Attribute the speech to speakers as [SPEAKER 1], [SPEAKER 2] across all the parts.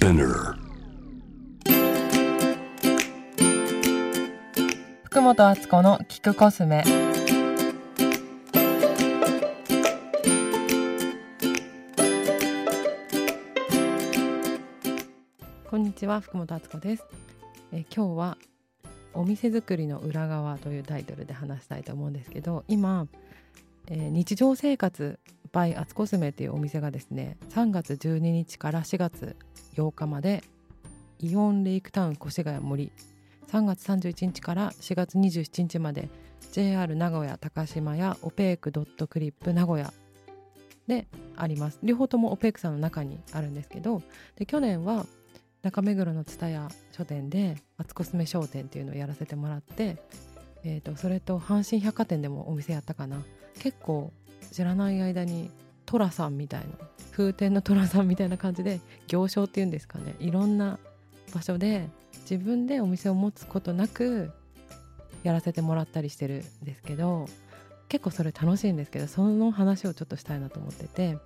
[SPEAKER 1] Spinner.
[SPEAKER 2] 福本敦子の聞くコスメ。こんにちは福本敦子です。え今日はお店作りの裏側というタイトルで話したいと思うんですけど今、えー日常生活 by アツコスメっていうお店がですね3月12日から4月8日までイオンレイクタウン越谷森3月31日から4月27日まで JR 名古屋高島やオペークドットクリップ名古屋であります。両方ともオペークさんの中にあるんですけどで去年は中目黒の蔦屋書店でアツコスメ商店っていうのをやらせてもらって、えー、とそれと阪神百貨店でもお店やったかな。結構知らない間に寅さんみたいな風天の寅さんみたいな感じで行商っていうんですかね。いろんな場所で自分でお店を持つことなくやらせてもらったりしてるんですけど結構それ楽しいんですけどその話をちょっとしたいなと思ってて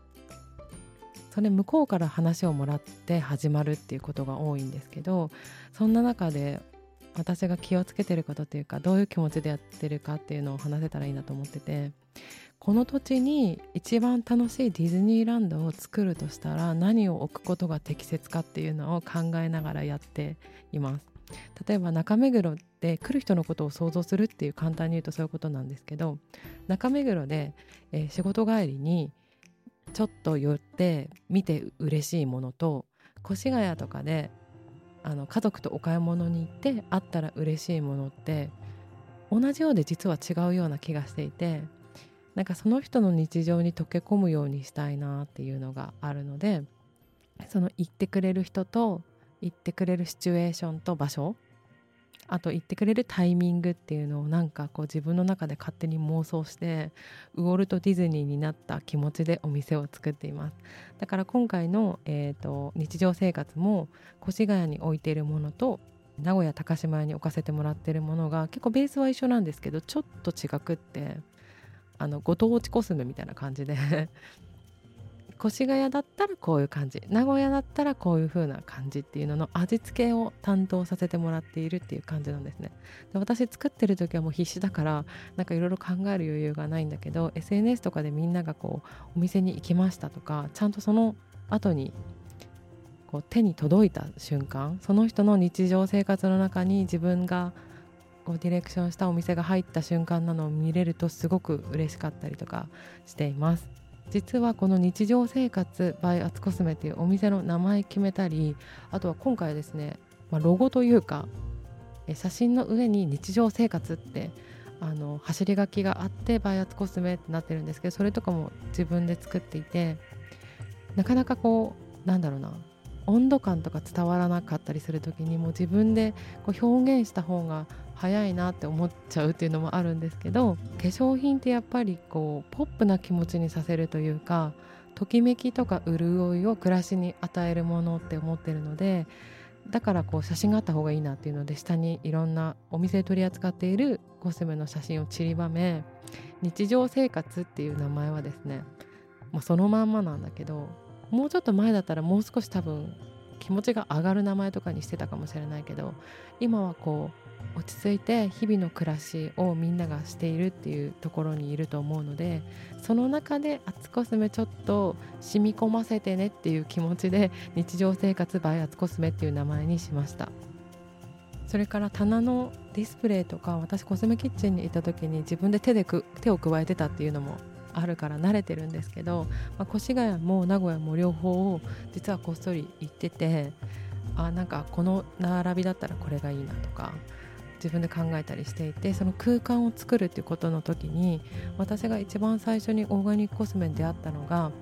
[SPEAKER 2] それ向こうから話をもらって始まるっていうことが多いんですけどそんな中で私が気をつけてることっていうかどういう気持ちでやってるかっていうのを話せたらいいなと思っててこの土地に一番楽しいディズニーランドを作るとしたら何を置くことが適切かっていうのを考えながらやっています。例えば中目黒で来る人のことを想像するっていう簡単に言うとそういうことなんですけど中目黒で、えー仕事帰りにちょっと寄って見て嬉しいものと越谷とかであの家族とお買い物に行ってあったら嬉しいものって同じようで実は違うような気がしていてなんかその人の日常に溶け込むようにしたいなっていうのがあるのでその言ってくれる人と行ってくれるシチュエーションと場所あと言ってくれるタイミングっていうのをなんかこう自分の中で勝手に妄想してウォルト・ディズニーになった気持ちでお店を作っています。だから今回の、えー、と日常生活も越谷に置いているものと名古屋高島屋に置かせてもらってるものが結構ベースは一緒なんですけどちょっと違くってあのご当地コスメみたいな感じで 越谷だったらこういう感じ名古屋だったらこういう風な感じっていうのの味付けを担当させてもらっているっていう感じなんですね。で私作ってる時はもう必死だからなんかいろいろ考える余裕がないんだけど SNS とかでみんながこうお店に行きましたとかちゃんとその後にこう手に届いた瞬間その人の日常生活の中に自分がこうディレクションしたお店が入った瞬間なのを見れるとすごく嬉しかったりとかしています。実はこの日常生活 by アツコスメっていうお店の名前決めたりあとは今回はですね、まあ、ロゴというか写真の上に日常生活ってあの走り書きがあってバイアツコスメってなってるんですけどそれとかも自分で作っていてなかなかこうなんだろうな温度感とか伝わらなかったりする時にもう自分でこう表現した方が早いなって思っちゃうっていうのもあるんですけど化粧品ってやっぱりこうポップな気持ちにさせるというかときめきとか潤いを暮らしに与えるものって思ってるのでだからこう写真があった方がいいなっていうので下にいろんなお店で取り扱っているコスメの写真を散りばめ日常生活っていう名前はですね、まあ、そのまんまなんだけどもうちょっと前だったらもう少し多分気持ちが上がる名前とかにしてたかもしれないけど今はこう落ち着いて日々の暮らしをみんながしているっていうところにいると思うのでその中で「アツコスメちょっと染み込ませてね」っていう気持ちで日常生活 by アツコスメっていう名前にしました。それから棚のディスプレイとか私コスメキッチンにいた時に自分で手でく手を加えてたっていうのもあるから慣れてるんですけど、まあ、越谷も名古屋も両方を実はこっそり行っててあなんかこの並びだったらこれがいいなとか自分で考えたりしていてその空間を作るっていうことの時に私が一番最初にオーガニックコスメに出会ったのが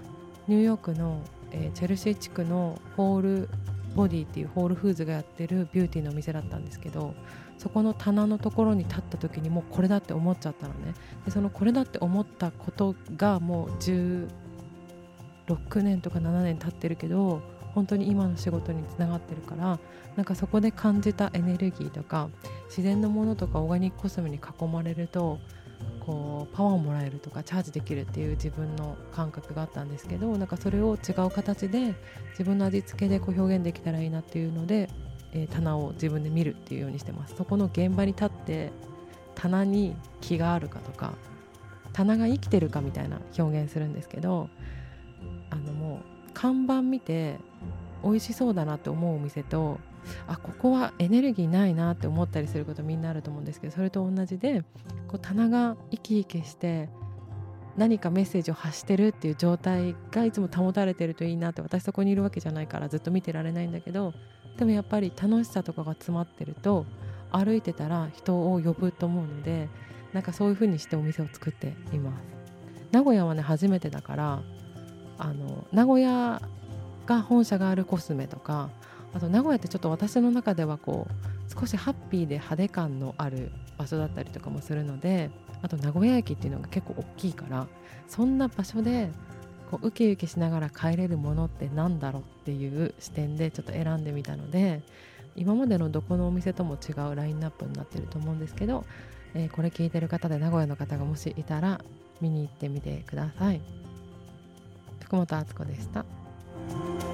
[SPEAKER 2] ニューヨークの、えーチェルシー地区のホールボディっていうホールフーズがやってるビューティーのお店だったんですけどそこの棚のところに立った時にもうこれだって思っちゃったのね。でそのこれだって思ったことがもう16年とか7年経ってるけど本当に今の仕事につながってるからなんかそこで感じたエネルギーとか自然のものとかオーガニックコスメに囲まれるとこうパワーをもらえるとかチャージできるっていう自分の感覚があったんですけどなんかそれを違う形で自分の味付けでこう表現できたらいいなっていうので、えー、棚を自分で見るっていうようにしてます。そこの現場に立って棚に気があるかとか棚が生きてるかみたいな表現するんですけどあのもう看板見て美味しそうだなって思うお店とあここはエネルギーないなって思ったりすることみんなあると思うんですけどそれと同じでこう棚が生き生きして何かメッセージを発してるっていう状態がいつも保たれてるといいなって私そこにいるわけじゃないからずっと見てられないんだけどでもやっぱり楽しさとかが詰まってると歩いてたら人を呼ぶと思うのでなんかそういう風にしてお店を作っています。名古屋はね初めてだからあの名古屋が本社があるコスメとかあと名古屋ってちょっと私の中ではこう少しハッピーで派手感のある場所だったりとかもするのであと名古屋駅っていうのが結構大きいからそんな場所でこうウキウキしながら帰れるものって何だろうっていう視点でちょっと選んでみたので今までのどこのお店とも違うラインナップになってると思うんですけど、えー、これ聞いてる方で名古屋の方がもしいたら見に行ってみてください。福本敦子でした。oh